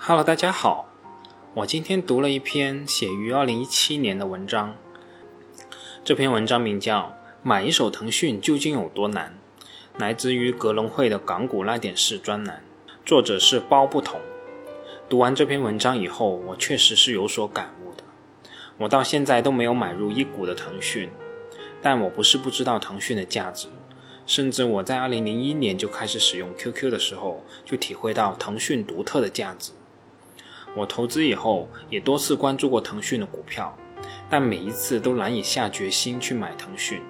Hello，大家好。我今天读了一篇写于二零一七年的文章。这篇文章名叫《买一手腾讯究竟有多难》，来自于格隆汇的港股那点事专栏，作者是包不同。读完这篇文章以后，我确实是有所感悟的。我到现在都没有买入一股的腾讯，但我不是不知道腾讯的价值。甚至我在二零零一年就开始使用 QQ 的时候，就体会到腾讯独特的价值。我投资以后也多次关注过腾讯的股票，但每一次都难以下决心去买腾讯，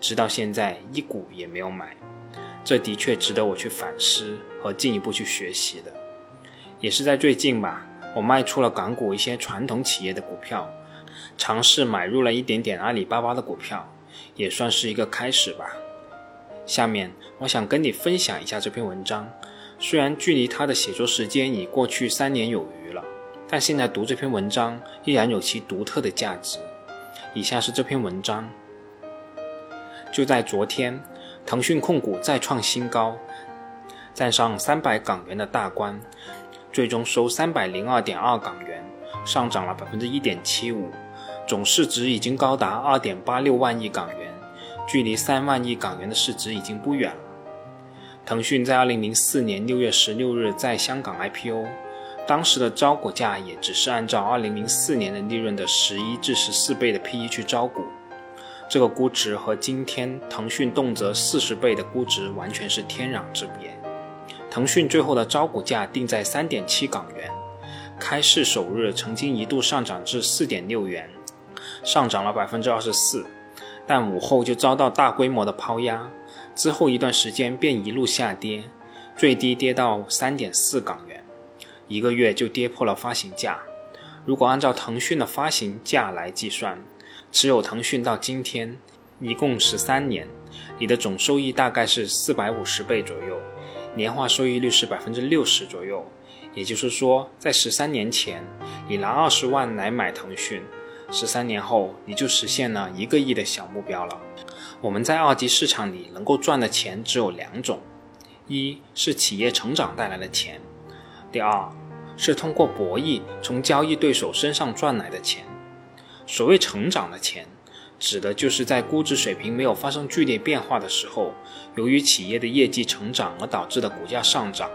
直到现在一股也没有买。这的确值得我去反思和进一步去学习的。也是在最近吧，我卖出了港股一些传统企业的股票，尝试买入了一点点阿里巴巴的股票，也算是一个开始吧。下面我想跟你分享一下这篇文章，虽然距离它的写作时间已过去三年有余，但现在读这篇文章依然有其独特的价值。以下是这篇文章：就在昨天，腾讯控股再创新高，站上三百港元的大关，最终收三百零二点二港元，上涨了百分之一点七五，总市值已经高达二点八六万亿港元。距离三万亿港元的市值已经不远了。腾讯在二零零四年六月十六日在香港 IPO，当时的招股价也只是按照二零零四年的利润的十一至十四倍的 PE 去招股，这个估值和今天腾讯动辄四十倍的估值完全是天壤之别。腾讯最后的招股价定在三点七港元，开市首日曾经一度上涨至四点六元，上涨了百分之二十四。但午后就遭到大规模的抛压，之后一段时间便一路下跌，最低跌到三点四港元，一个月就跌破了发行价。如果按照腾讯的发行价来计算，持有腾讯到今天一共十三年，你的总收益大概是四百五十倍左右，年化收益率是百分之六十左右。也就是说，在十三年前，你拿二十万来买腾讯。十三年后，你就实现了一个亿的小目标了。我们在二级市场里能够赚的钱只有两种：一是企业成长带来的钱；第二是通过博弈从交易对手身上赚来的钱。所谓成长的钱，指的就是在估值水平没有发生剧烈变化的时候，由于企业的业绩成长而导致的股价上涨。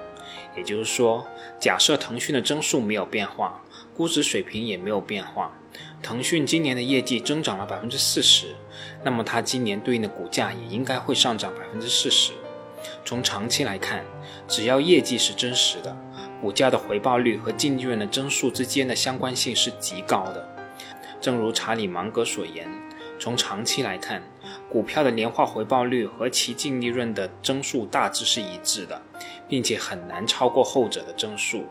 也就是说，假设腾讯的增速没有变化，估值水平也没有变化。腾讯今年的业绩增长了百分之四十，那么它今年对应的股价也应该会上涨百分之四十。从长期来看，只要业绩是真实的，股价的回报率和净利润的增速之间的相关性是极高的。正如查理芒格所言，从长期来看，股票的年化回报率和其净利润的增速大致是一致的，并且很难超过后者的增速。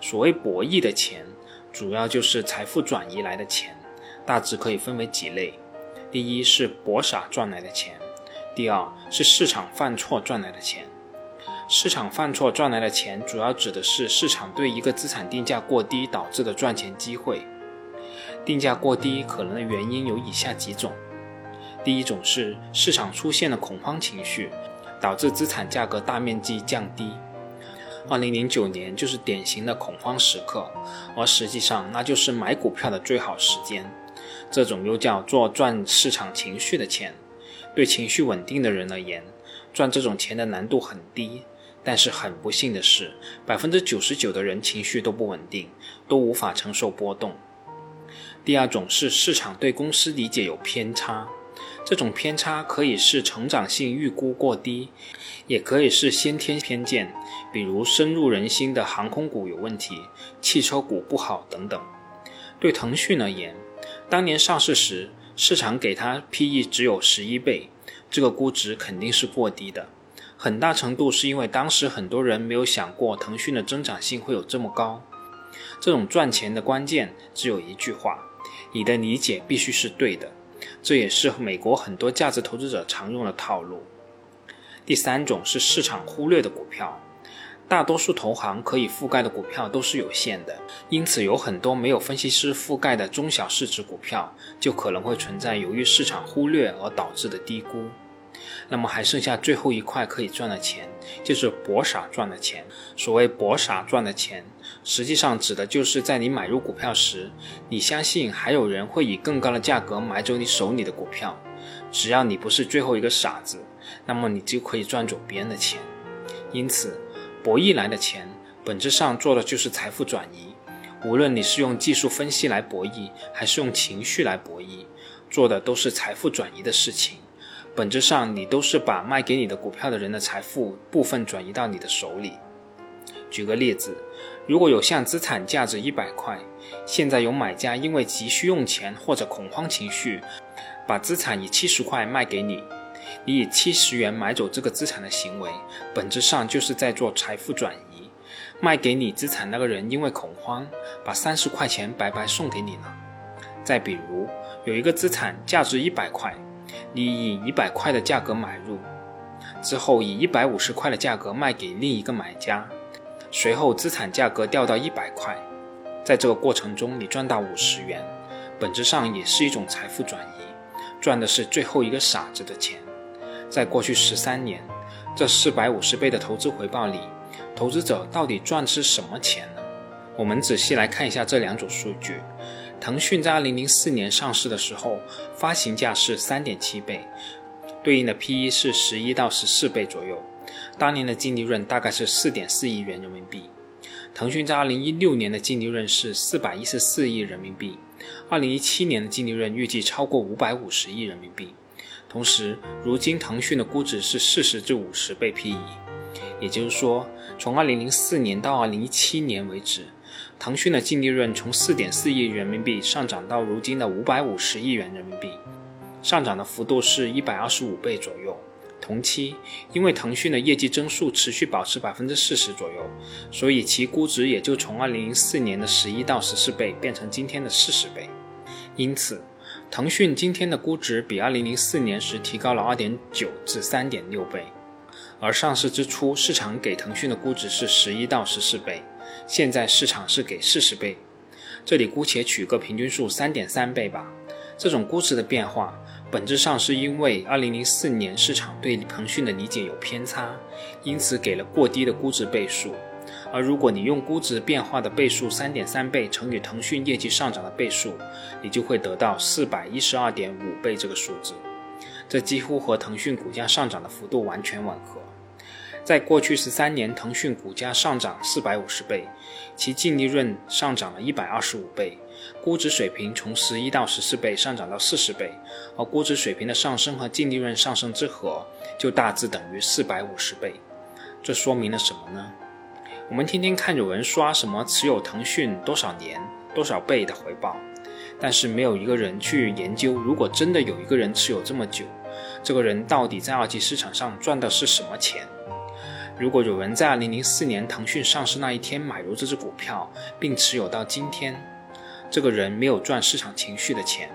所谓博弈的钱。主要就是财富转移来的钱，大致可以分为几类：第一是博傻赚来的钱，第二是市场犯错赚来的钱。市场犯错赚来的钱，主要指的是市场对一个资产定价过低导致的赚钱机会。定价过低可能的原因有以下几种：第一种是市场出现了恐慌情绪，导致资产价格大面积降低。二零零九年就是典型的恐慌时刻，而实际上那就是买股票的最好时间。这种又叫做赚市场情绪的钱。对情绪稳定的人而言，赚这种钱的难度很低。但是很不幸的是，百分之九十九的人情绪都不稳定，都无法承受波动。第二种是市场对公司理解有偏差。这种偏差可以是成长性预估过低，也可以是先天偏见，比如深入人心的航空股有问题，汽车股不好等等。对腾讯而言，当年上市时市场给它 PE 只有十一倍，这个估值肯定是过低的。很大程度是因为当时很多人没有想过腾讯的增长性会有这么高。这种赚钱的关键只有一句话：你的理解必须是对的。这也是美国很多价值投资者常用的套路。第三种是市场忽略的股票，大多数投行可以覆盖的股票都是有限的，因此有很多没有分析师覆盖的中小市值股票，就可能会存在由于市场忽略而导致的低估。那么还剩下最后一块可以赚的钱，就是博傻赚的钱。所谓博傻赚的钱，实际上指的就是在你买入股票时，你相信还有人会以更高的价格买走你手里的股票，只要你不是最后一个傻子，那么你就可以赚走别人的钱。因此，博弈来的钱，本质上做的就是财富转移。无论你是用技术分析来博弈，还是用情绪来博弈，做的都是财富转移的事情。本质上，你都是把卖给你的股票的人的财富部分转移到你的手里。举个例子，如果有项资产价值一百块，现在有买家因为急需用钱或者恐慌情绪，把资产以七十块卖给你，你以七十元买走这个资产的行为，本质上就是在做财富转移。卖给你资产那个人因为恐慌，把三十块钱白白送给你了。再比如，有一个资产价值一百块。你以一百块的价格买入，之后以一百五十块的价格卖给另一个买家，随后资产价格掉到一百块，在这个过程中你赚到五十元，本质上也是一种财富转移，赚的是最后一个傻子的钱。在过去十三年，这四百五十倍的投资回报里，投资者到底赚的是什么钱呢？我们仔细来看一下这两组数据。腾讯在二零零四年上市的时候，发行价是三点七倍，对应的 P/E 是十一到十四倍左右。当年的净利润大概是四点四亿元人民币。腾讯在二零一六年的净利润是四百一十四亿人民币，二零一七年的净利润预计超过五百五十亿人民币。同时，如今腾讯的估值是四十至五十倍 P/E，也就是说，从二零零四年到二零一七年为止。腾讯的净利润从四点四亿人民币上涨到如今的五百五十亿元人民币，上涨的幅度是一百二十五倍左右。同期，因为腾讯的业绩增速持续保持百分之四十左右，所以其估值也就从二零零四年的十一到十四倍变成今天的四十倍。因此，腾讯今天的估值比二零零四年时提高了二点九至三点六倍，而上市之初市场给腾讯的估值是十一到十四倍。现在市场是给四十倍，这里姑且取个平均数三点三倍吧。这种估值的变化，本质上是因为二零零四年市场对腾讯的理解有偏差，因此给了过低的估值倍数。而如果你用估值变化的倍数三点三倍乘以腾讯业绩上涨的倍数，你就会得到四百一十二点五倍这个数字。这几乎和腾讯股价上涨的幅度完全吻合。在过去十三年，腾讯股价上涨四百五十倍，其净利润上涨了一百二十五倍，估值水平从十一到十四倍上涨到四十倍，而估值水平的上升和净利润上升之和就大致等于四百五十倍。这说明了什么呢？我们天天看有人刷什么持有腾讯多少年、多少倍的回报，但是没有一个人去研究，如果真的有一个人持有这么久，这个人到底在二级市场上赚的是什么钱？如果有人在二零零四年腾讯上市那一天买入这只股票，并持有到今天，这个人没有赚市场情绪的钱。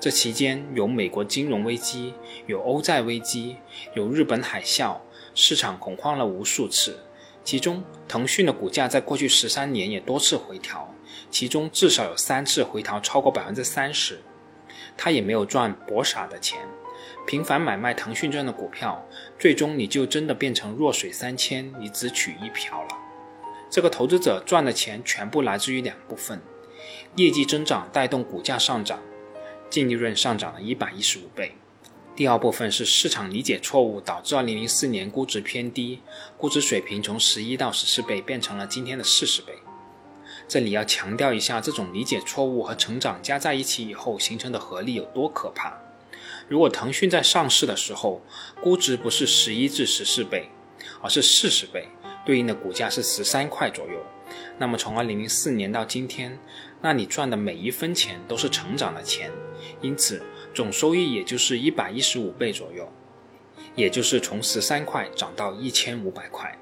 这期间有美国金融危机，有欧债危机，有日本海啸，市场恐慌了无数次。其中，腾讯的股价在过去十三年也多次回调，其中至少有三次回调超过百分之三十。他也没有赚博傻的钱。频繁买卖腾讯这样的股票，最终你就真的变成弱水三千，你只取一瓢了。这个投资者赚的钱全部来自于两部分：业绩增长带动股价上涨，净利润上涨了一百一十五倍；第二部分是市场理解错误导致二零零四年估值偏低，估值水平从十一到十四倍变成了今天的四十倍。这里要强调一下，这种理解错误和成长加在一起以后形成的合力有多可怕。如果腾讯在上市的时候估值不是十一至十四倍，而是四十倍，对应的股价是十三块左右，那么从二零零四年到今天，那你赚的每一分钱都是成长的钱，因此总收益也就是一百一十五倍左右，也就是从十三块涨到一千五百块。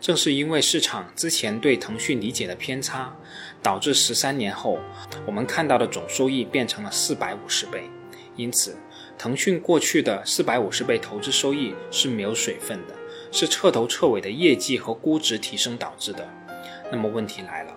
正是因为市场之前对腾讯理解的偏差，导致十三年后我们看到的总收益变成了四百五十倍。因此，腾讯过去的四百五十倍投资收益是没有水分的，是彻头彻尾的业绩和估值提升导致的。那么问题来了，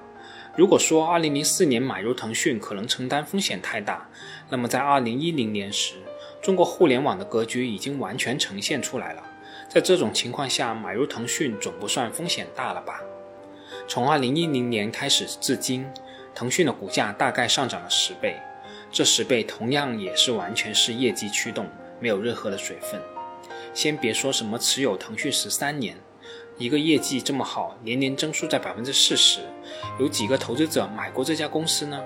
如果说2004年买入腾讯可能承担风险太大，那么在2010年时，中国互联网的格局已经完全呈现出来了。在这种情况下，买入腾讯总不算风险大了吧？从二零一零年开始至今，腾讯的股价大概上涨了十倍，这十倍同样也是完全是业绩驱动，没有任何的水分。先别说什么持有腾讯十三年，一个业绩这么好，年年增速在百分之四十，有几个投资者买过这家公司呢？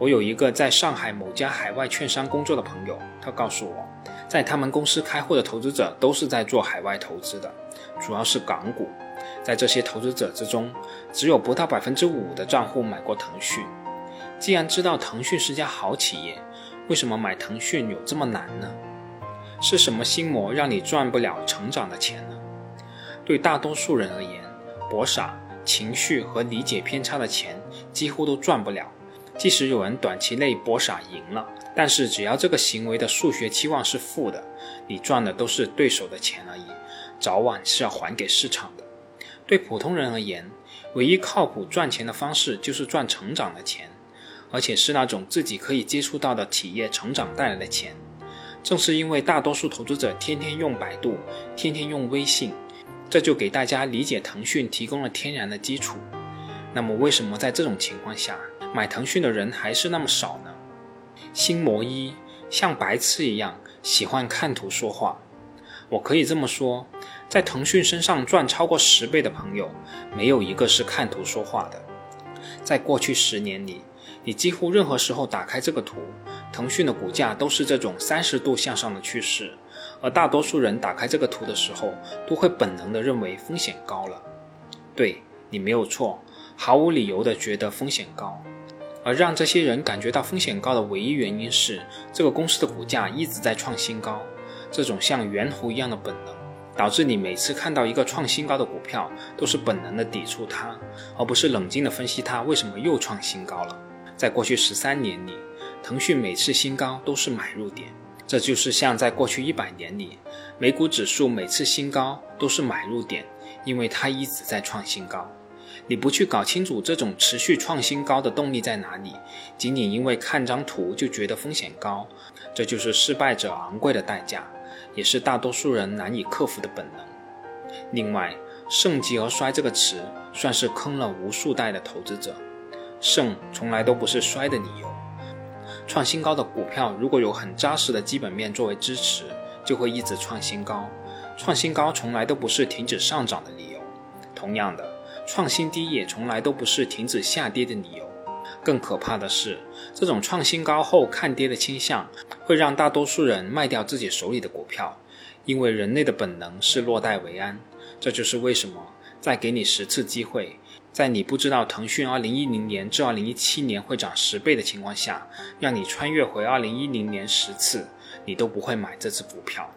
我有一个在上海某家海外券商工作的朋友，他告诉我，在他们公司开户的投资者都是在做海外投资的，主要是港股。在这些投资者之中，只有不到百分之五的账户买过腾讯。既然知道腾讯是家好企业，为什么买腾讯有这么难呢？是什么心魔让你赚不了成长的钱呢？对大多数人而言，博傻、情绪和理解偏差的钱几乎都赚不了。即使有人短期内博傻赢了，但是只要这个行为的数学期望是负的，你赚的都是对手的钱而已，早晚是要还给市场的。对普通人而言，唯一靠谱赚钱的方式就是赚成长的钱，而且是那种自己可以接触到的企业成长带来的钱。正是因为大多数投资者天天用百度，天天用微信，这就给大家理解腾讯提供了天然的基础。那么，为什么在这种情况下，买腾讯的人还是那么少呢？心魔一，像白痴一样喜欢看图说话。我可以这么说，在腾讯身上赚超过十倍的朋友，没有一个是看图说话的。在过去十年里，你几乎任何时候打开这个图，腾讯的股价都是这种三十度向上的趋势，而大多数人打开这个图的时候，都会本能的认为风险高了。对你没有错，毫无理由的觉得风险高，而让这些人感觉到风险高的唯一原因是，这个公司的股价一直在创新高。这种像猿猴一样的本能，导致你每次看到一个创新高的股票，都是本能的抵触它，而不是冷静的分析它为什么又创新高了。在过去十三年里，腾讯每次新高都是买入点，这就是像在过去一百年里，美股指数每次新高都是买入点，因为它一直在创新高。你不去搞清楚这种持续创新高的动力在哪里，仅仅因为看张图就觉得风险高，这就是失败者昂贵的代价。也是大多数人难以克服的本能。另外，“盛极而衰”这个词算是坑了无数代的投资者。胜从来都不是衰的理由。创新高的股票如果有很扎实的基本面作为支持，就会一直创新高。创新高从来都不是停止上涨的理由。同样的，创新低也从来都不是停止下跌的理由。更可怕的是，这种创新高后看跌的倾向，会让大多数人卖掉自己手里的股票，因为人类的本能是落袋为安。这就是为什么再给你十次机会，在你不知道腾讯2010年至2017年会涨十倍的情况下，让你穿越回2010年十次，你都不会买这只股票。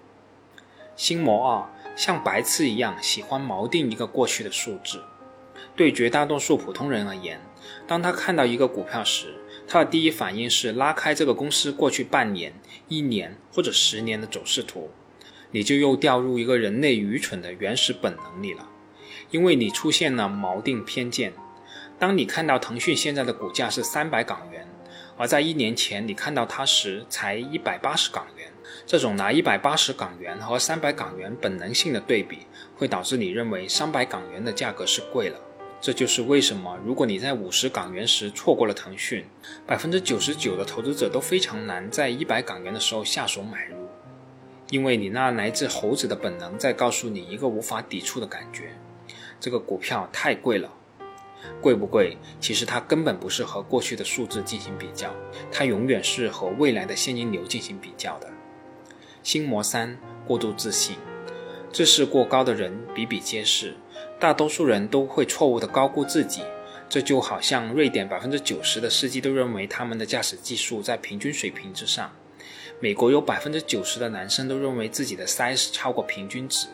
心魔二，像白痴一样喜欢锚定一个过去的数字。对绝大多数普通人而言，当他看到一个股票时，他的第一反应是拉开这个公司过去半年、一年或者十年的走势图，你就又掉入一个人类愚蠢的原始本能里了，因为你出现了锚定偏见。当你看到腾讯现在的股价是三百港元，而在一年前你看到它时才一百八十港元，这种拿一百八十港元和三百港元本能性的对比，会导致你认为三百港元的价格是贵了。这就是为什么，如果你在五十港元时错过了腾讯，百分之九十九的投资者都非常难在一百港元的时候下手买入，因为你那来自猴子的本能在告诉你一个无法抵触的感觉：这个股票太贵了。贵不贵？其实它根本不是和过去的数字进行比较，它永远是和未来的现金流进行比较的。心魔三：过度自信，自视过高的人比比皆是。大多数人都会错误地高估自己，这就好像瑞典百分之九十的司机都认为他们的驾驶技术在平均水平之上，美国有百分之九十的男生都认为自己的 size 超过平均值，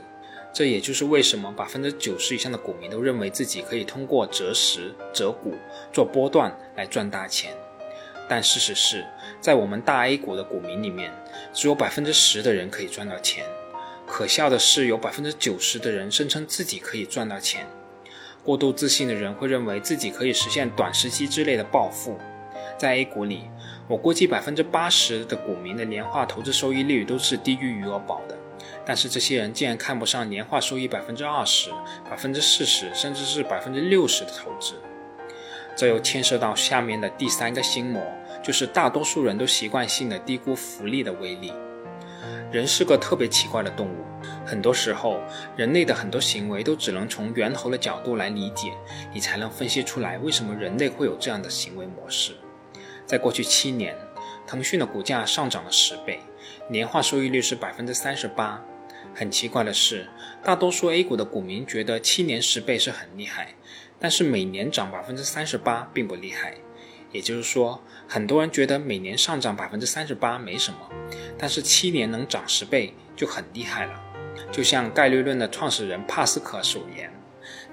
这也就是为什么百分之九十以上的股民都认为自己可以通过择时、择股、做波段来赚大钱。但事实是，在我们大 A 股的股民里面，只有百分之十的人可以赚到钱。可笑的是，有百分之九十的人声称自己可以赚到钱。过度自信的人会认为自己可以实现短时期之内的暴富，在 A 股里，我估计百分之八十的股民的年化投资收益率都是低于余额宝。但是这些人竟然看不上年化收益百分之二十、百分之四十，甚至是百分之六十的投资。这又牵涉到下面的第三个心魔，就是大多数人都习惯性的低估复利的威力。人是个特别奇怪的动物，很多时候，人类的很多行为都只能从源头的角度来理解，你才能分析出来为什么人类会有这样的行为模式。在过去七年，腾讯的股价上涨了十倍，年化收益率是百分之三十八。很奇怪的是，大多数 A 股的股民觉得七年十倍是很厉害，但是每年涨百分之三十八并不厉害。也就是说，很多人觉得每年上涨百分之三十八没什么，但是七年能涨十倍就很厉害了。就像概率论的创始人帕斯克所言：“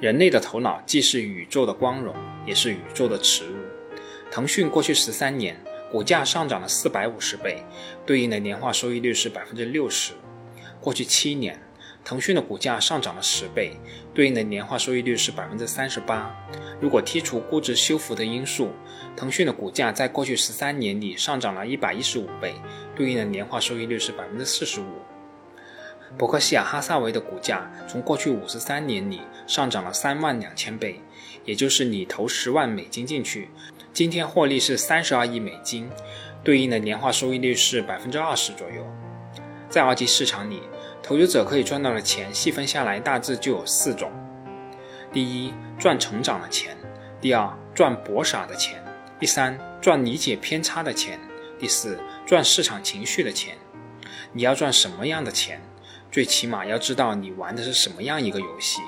人类的头脑既是宇宙的光荣，也是宇宙的耻辱。”腾讯过去十三年股价上涨了四百五十倍，对应的年化收益率是百分之六十。过去七年。腾讯的股价上涨了十倍，对应的年化收益率是百分之三十八。如果剔除估值修复的因素，腾讯的股价在过去十三年里上涨了一百一十五倍，对应的年化收益率是百分之四十五。伯克希尔哈萨维的股价从过去五十三年里上涨了三万两千倍，也就是你投十万美金进去，今天获利是三十二亿美金，对应的年化收益率是百分之二十左右。在二级市场里。投资者可以赚到的钱细分下来，大致就有四种：第一，赚成长的钱；第二，赚博傻的钱；第三，赚理解偏差的钱；第四，赚市场情绪的钱。你要赚什么样的钱？最起码要知道你玩的是什么样一个游戏。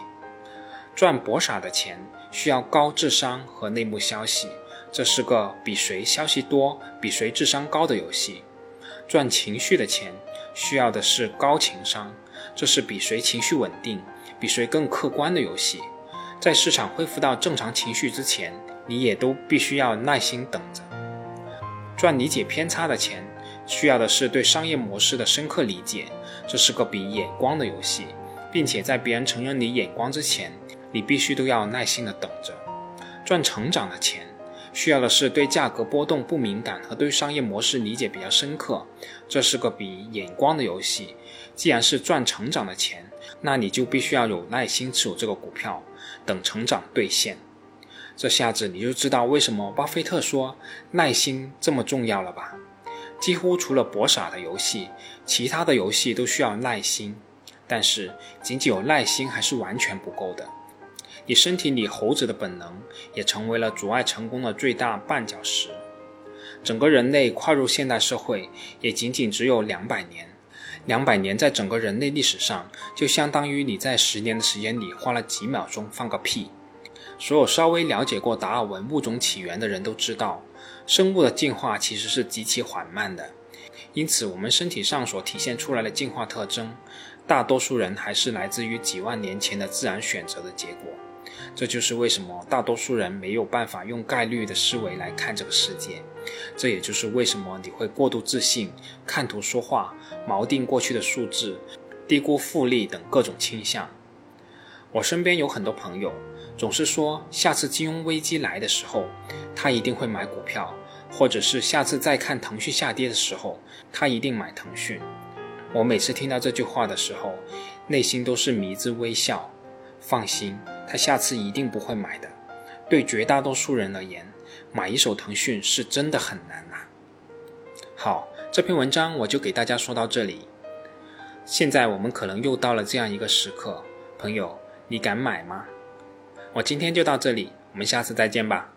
赚博傻的钱需要高智商和内幕消息，这是个比谁消息多、比谁智商高的游戏。赚情绪的钱。需要的是高情商，这是比谁情绪稳定、比谁更客观的游戏。在市场恢复到正常情绪之前，你也都必须要耐心等着。赚理解偏差的钱，需要的是对商业模式的深刻理解，这是个比眼光的游戏，并且在别人承认你眼光之前，你必须都要耐心的等着。赚成长的钱。需要的是对价格波动不敏感和对商业模式理解比较深刻，这是个比眼光的游戏。既然是赚成长的钱，那你就必须要有耐心持有这个股票，等成长兑现。这下子你就知道为什么巴菲特说耐心这么重要了吧？几乎除了博傻的游戏，其他的游戏都需要耐心，但是仅仅有耐心还是完全不够的。你身体里猴子的本能也成为了阻碍成功的最大绊脚石。整个人类跨入现代社会也仅仅只有两百年，两百年在整个人类历史上就相当于你在十年的时间里花了几秒钟放个屁。所有稍微了解过达尔文物种起源的人都知道，生物的进化其实是极其缓慢的，因此我们身体上所体现出来的进化特征，大多数人还是来自于几万年前的自然选择的结果。这就是为什么大多数人没有办法用概率的思维来看这个世界，这也就是为什么你会过度自信、看图说话、锚定过去的数字、低估复利等各种倾向。我身边有很多朋友总是说，下次金融危机来的时候，他一定会买股票，或者是下次再看腾讯下跌的时候，他一定买腾讯。我每次听到这句话的时候，内心都是迷之微笑。放心，他下次一定不会买的。对绝大多数人而言，买一手腾讯是真的很难呐。好，这篇文章我就给大家说到这里。现在我们可能又到了这样一个时刻，朋友，你敢买吗？我今天就到这里，我们下次再见吧。